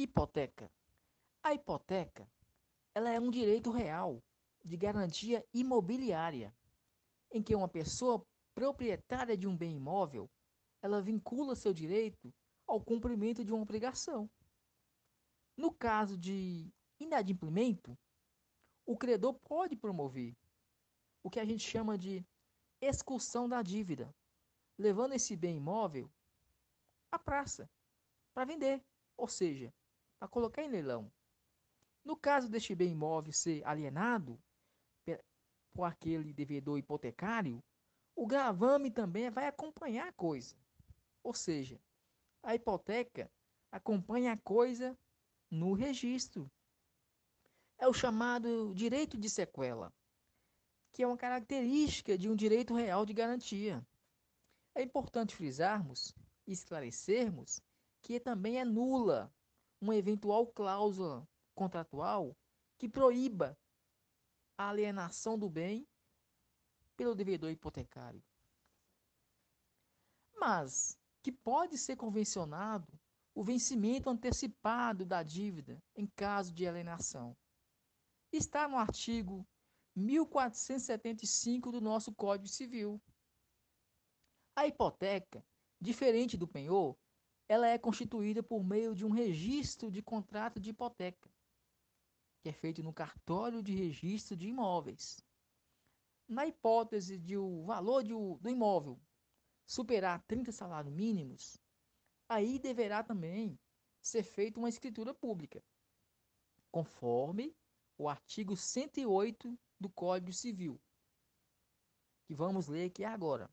Hipoteca. A hipoteca ela é um direito real de garantia imobiliária, em que uma pessoa proprietária de um bem imóvel, ela vincula seu direito ao cumprimento de uma obrigação. No caso de inadimplemento, o credor pode promover o que a gente chama de excursão da dívida, levando esse bem imóvel à praça para vender, ou seja, para colocar em leilão. No caso deste bem imóvel ser alienado por aquele devedor hipotecário, o gravame também vai acompanhar a coisa. Ou seja, a hipoteca acompanha a coisa no registro. É o chamado direito de sequela, que é uma característica de um direito real de garantia. É importante frisarmos e esclarecermos que também é nula uma eventual cláusula contratual que proíba a alienação do bem pelo devedor hipotecário. Mas que pode ser convencionado o vencimento antecipado da dívida em caso de alienação. Está no artigo 1475 do nosso Código Civil. A hipoteca, diferente do penhor, ela é constituída por meio de um registro de contrato de hipoteca, que é feito no cartório de registro de imóveis. Na hipótese de o valor de, do imóvel superar 30 salários mínimos, aí deverá também ser feita uma escritura pública, conforme o artigo 108 do Código Civil, que vamos ler aqui agora.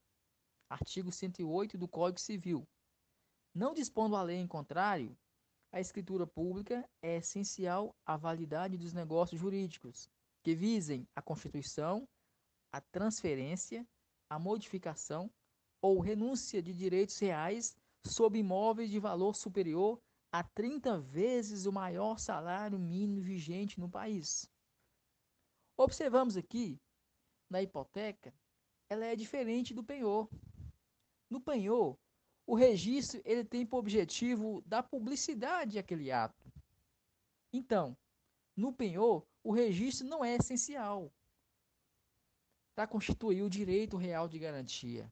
Artigo 108 do Código Civil. Não dispondo a lei em contrário, a escritura pública é essencial à validade dos negócios jurídicos que visem a constituição, a transferência, a modificação ou renúncia de direitos reais sobre imóveis de valor superior a 30 vezes o maior salário mínimo vigente no país. Observamos aqui, na hipoteca, ela é diferente do penhor. No penhor, o registro ele tem por objetivo dar publicidade àquele ato. Então, no penhor, o registro não é essencial para constituir o direito real de garantia.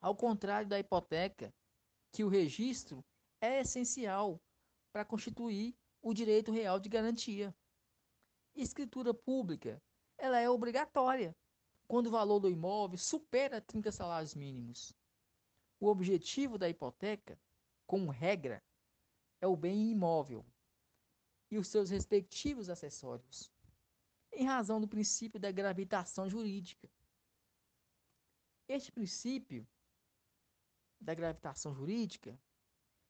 Ao contrário da hipoteca, que o registro é essencial para constituir o direito real de garantia. Escritura pública, ela é obrigatória quando o valor do imóvel supera 30 salários mínimos. O objetivo da hipoteca, como regra, é o bem imóvel e os seus respectivos acessórios, em razão do princípio da gravitação jurídica. Este princípio da gravitação jurídica,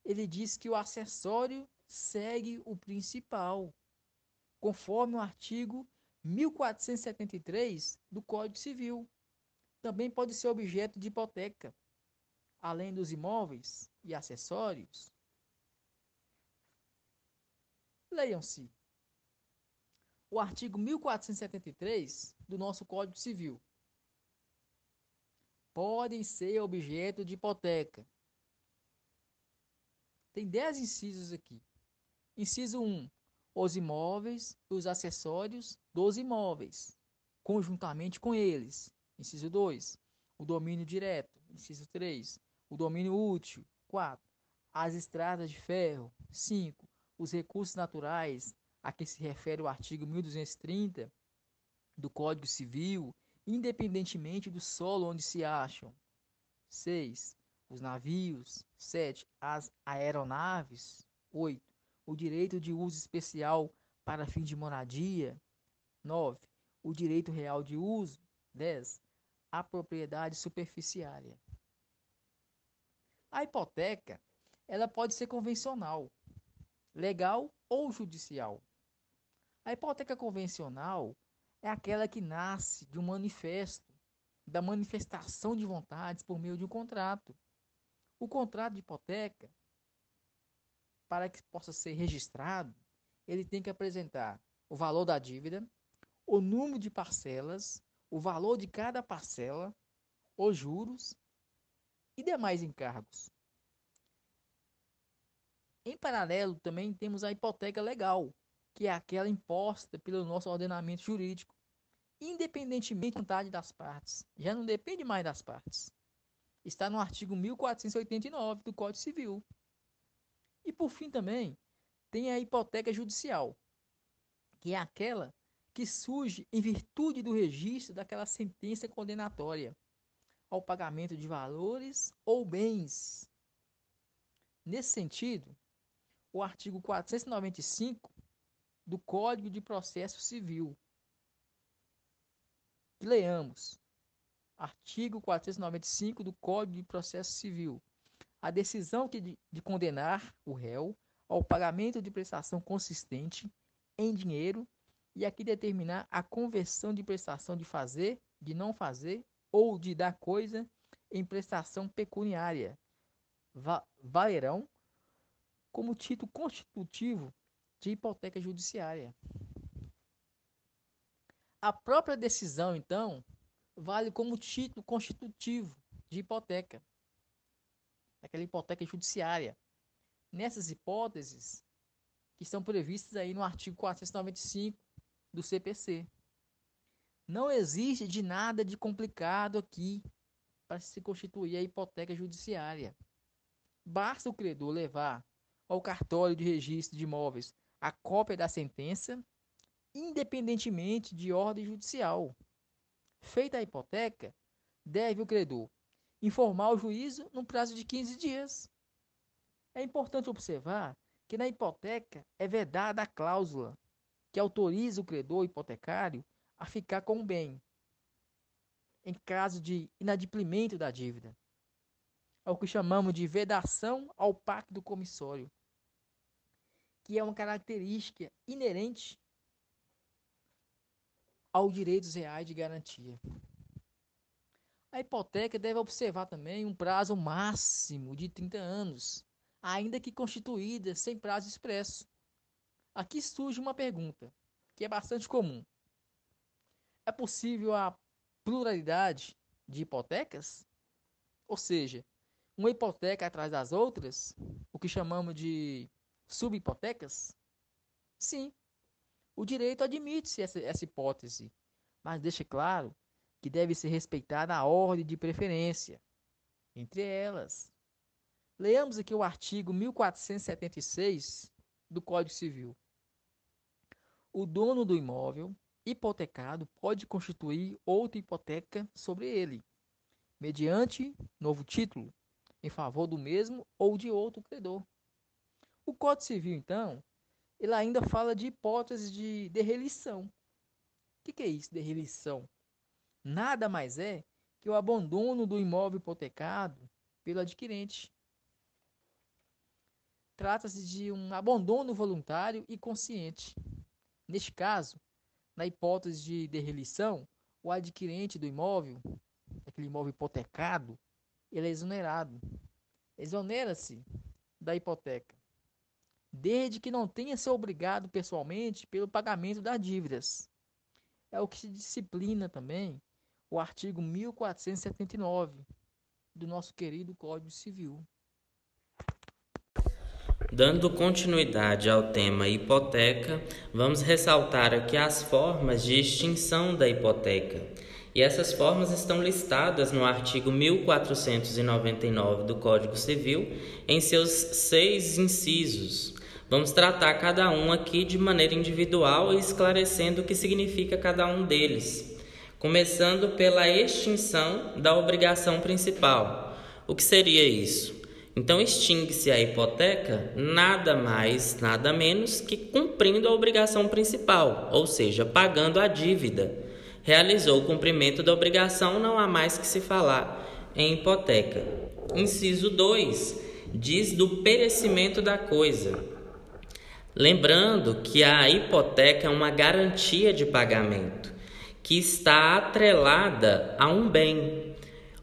ele diz que o acessório segue o principal, conforme o artigo 1473 do Código Civil. Também pode ser objeto de hipoteca, além dos imóveis e acessórios, leiam-se o artigo 1473 do nosso Código Civil. Podem ser objeto de hipoteca. Tem 10 incisos aqui. Inciso 1. Os imóveis e os acessórios dos imóveis, conjuntamente com eles. Inciso 2. O domínio direto. Inciso 3 o domínio útil. 4. As estradas de ferro. 5. Os recursos naturais, a que se refere o artigo 1230 do Código Civil, independentemente do solo onde se acham. 6. Os navios. 7. As aeronaves. 8. O direito de uso especial para fim de moradia. 9. O direito real de uso. 10. A propriedade superficiária. A hipoteca, ela pode ser convencional, legal ou judicial. A hipoteca convencional é aquela que nasce de um manifesto, da manifestação de vontades por meio de um contrato. O contrato de hipoteca, para que possa ser registrado, ele tem que apresentar o valor da dívida, o número de parcelas, o valor de cada parcela, os juros e demais encargos. Em paralelo, também temos a hipoteca legal, que é aquela imposta pelo nosso ordenamento jurídico, independentemente da vontade das partes. Já não depende mais das partes. Está no artigo 1489 do Código Civil. E por fim também, tem a hipoteca judicial, que é aquela que surge em virtude do registro daquela sentença condenatória ao pagamento de valores ou bens. Nesse sentido, o artigo 495 do Código de Processo Civil. Leamos. Artigo 495 do Código de Processo Civil. A decisão de, de condenar o réu ao pagamento de prestação consistente em dinheiro e aqui determinar a conversão de prestação de fazer, de não fazer ou de dar coisa em prestação pecuniária. Va valerão como título constitutivo de hipoteca judiciária. A própria decisão, então, vale como título constitutivo de hipoteca, aquela hipoteca judiciária. Nessas hipóteses que estão previstas aí no artigo 495 do CPC. Não existe de nada de complicado aqui para se constituir a hipoteca judiciária. Basta o credor levar ao cartório de registro de imóveis a cópia da sentença, independentemente de ordem judicial. Feita a hipoteca, deve o credor informar o juízo no prazo de 15 dias. É importante observar que na hipoteca é vedada a cláusula que autoriza o credor hipotecário a ficar com o bem, em caso de inadimplimento da dívida. É o que chamamos de vedação ao pacto comissório, que é uma característica inerente aos direitos reais de garantia. A hipoteca deve observar também um prazo máximo de 30 anos, ainda que constituída sem prazo expresso. Aqui surge uma pergunta, que é bastante comum. É possível a pluralidade de hipotecas? Ou seja, uma hipoteca atrás das outras, o que chamamos de subhipotecas? Sim, o direito admite essa, essa hipótese, mas deixa claro que deve ser respeitada a ordem de preferência entre elas. Leamos aqui o artigo 1476 do Código Civil. O dono do imóvel hipotecado pode constituir outra hipoteca sobre ele, mediante novo título, em favor do mesmo ou de outro credor. O Código Civil, então, ele ainda fala de hipótese de derrelição. O que, que é isso, derrelição? Nada mais é que o abandono do imóvel hipotecado pelo adquirente. Trata-se de um abandono voluntário e consciente. Neste caso, na hipótese de derrelição, o adquirente do imóvel, aquele imóvel hipotecado, ele é exonerado. Exonera-se da hipoteca, desde que não tenha se obrigado pessoalmente pelo pagamento das dívidas. É o que se disciplina também o artigo 1479 do nosso querido Código Civil. Dando continuidade ao tema hipoteca, vamos ressaltar aqui as formas de extinção da hipoteca. E essas formas estão listadas no artigo 1499 do Código Civil, em seus seis incisos. Vamos tratar cada um aqui de maneira individual e esclarecendo o que significa cada um deles. Começando pela extinção da obrigação principal. O que seria isso? Então, extingue-se a hipoteca nada mais, nada menos que cumprindo a obrigação principal, ou seja, pagando a dívida. Realizou o cumprimento da obrigação, não há mais que se falar em hipoteca. Inciso 2 diz do perecimento da coisa. Lembrando que a hipoteca é uma garantia de pagamento que está atrelada a um bem.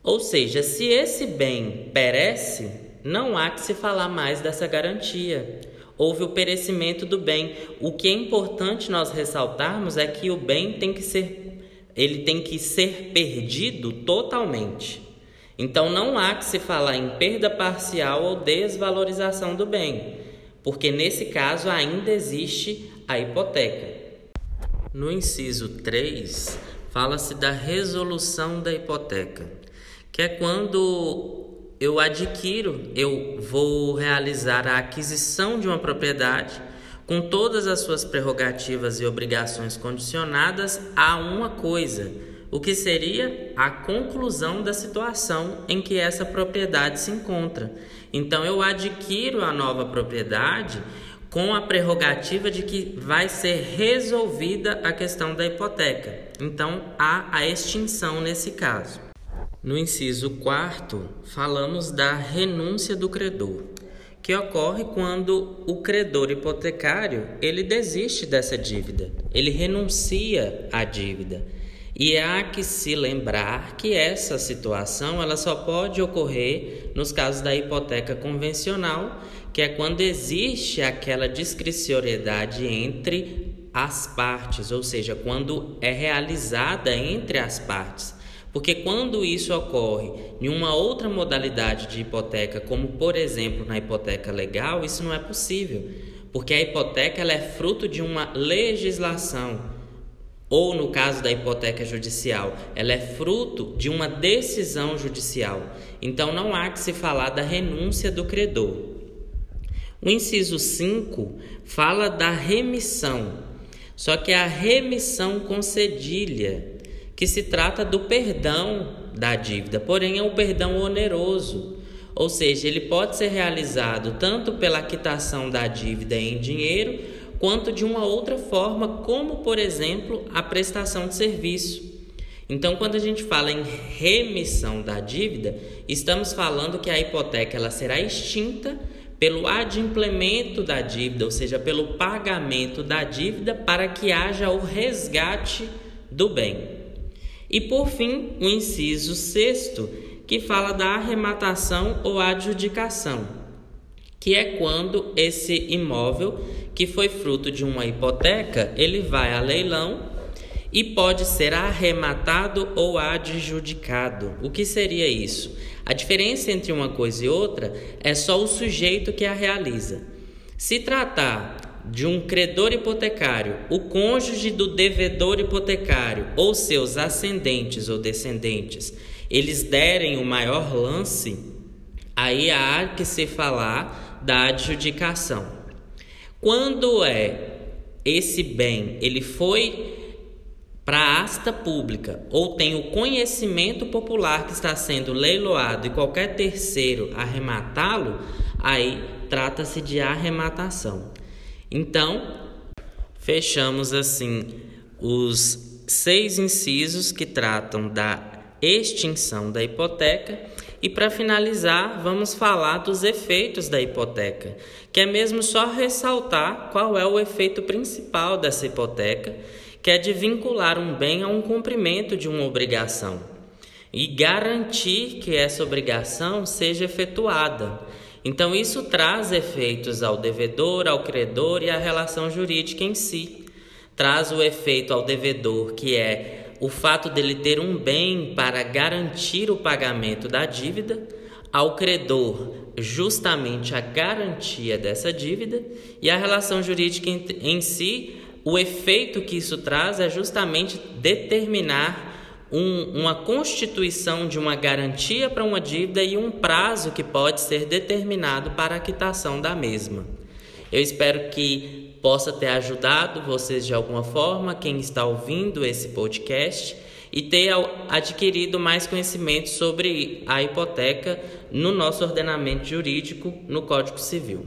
Ou seja, se esse bem perece, não há que se falar mais dessa garantia. Houve o perecimento do bem. O que é importante nós ressaltarmos é que o bem tem que ser ele tem que ser perdido totalmente. Então não há que se falar em perda parcial ou desvalorização do bem, porque nesse caso ainda existe a hipoteca. No inciso 3, fala-se da resolução da hipoteca, que é quando eu adquiro, eu vou realizar a aquisição de uma propriedade com todas as suas prerrogativas e obrigações condicionadas a uma coisa, o que seria a conclusão da situação em que essa propriedade se encontra. Então eu adquiro a nova propriedade com a prerrogativa de que vai ser resolvida a questão da hipoteca. Então há a extinção nesse caso. No inciso 4, falamos da renúncia do credor, que ocorre quando o credor hipotecário, ele desiste dessa dívida, ele renuncia à dívida. E há que se lembrar que essa situação ela só pode ocorrer nos casos da hipoteca convencional, que é quando existe aquela discricionariedade entre as partes, ou seja, quando é realizada entre as partes. Porque quando isso ocorre em uma outra modalidade de hipoteca, como por exemplo na hipoteca legal, isso não é possível, porque a hipoteca ela é fruto de uma legislação ou no caso da hipoteca judicial, ela é fruto de uma decisão judicial. Então não há que se falar da renúncia do credor. O inciso 5 fala da remissão, só que é a remissão concedilha, que se trata do perdão da dívida, porém é um perdão oneroso, ou seja, ele pode ser realizado tanto pela quitação da dívida em dinheiro quanto de uma outra forma, como por exemplo a prestação de serviço. Então, quando a gente fala em remissão da dívida, estamos falando que a hipoteca ela será extinta pelo adimplemento da dívida, ou seja, pelo pagamento da dívida para que haja o resgate do bem. E por fim, o inciso sexto, que fala da arrematação ou adjudicação, que é quando esse imóvel que foi fruto de uma hipoteca, ele vai a leilão e pode ser arrematado ou adjudicado. O que seria isso? A diferença entre uma coisa e outra é só o sujeito que a realiza. Se tratar de um credor hipotecário, o cônjuge do devedor hipotecário ou seus ascendentes ou descendentes, eles derem o maior lance, aí há que se falar da adjudicação. Quando é esse bem, ele foi para a asta pública ou tem o conhecimento popular que está sendo leiloado e qualquer terceiro arrematá-lo, aí trata-se de arrematação. Então, fechamos assim os seis incisos que tratam da extinção da hipoteca e para finalizar, vamos falar dos efeitos da hipoteca, que é mesmo só ressaltar qual é o efeito principal dessa hipoteca, que é de vincular um bem a um cumprimento de uma obrigação e garantir que essa obrigação seja efetuada. Então, isso traz efeitos ao devedor, ao credor e à relação jurídica em si. Traz o efeito ao devedor, que é o fato dele ter um bem para garantir o pagamento da dívida, ao credor justamente a garantia dessa dívida e a relação jurídica em, si, o efeito que isso traz é justamente determinar um, uma constituição de uma garantia para uma dívida e um prazo que pode ser determinado para a quitação da mesma. Eu espero que possa ter ajudado vocês de alguma forma, quem está ouvindo esse podcast, e ter adquirido mais conhecimento sobre a hipoteca no nosso ordenamento jurídico no Código Civil.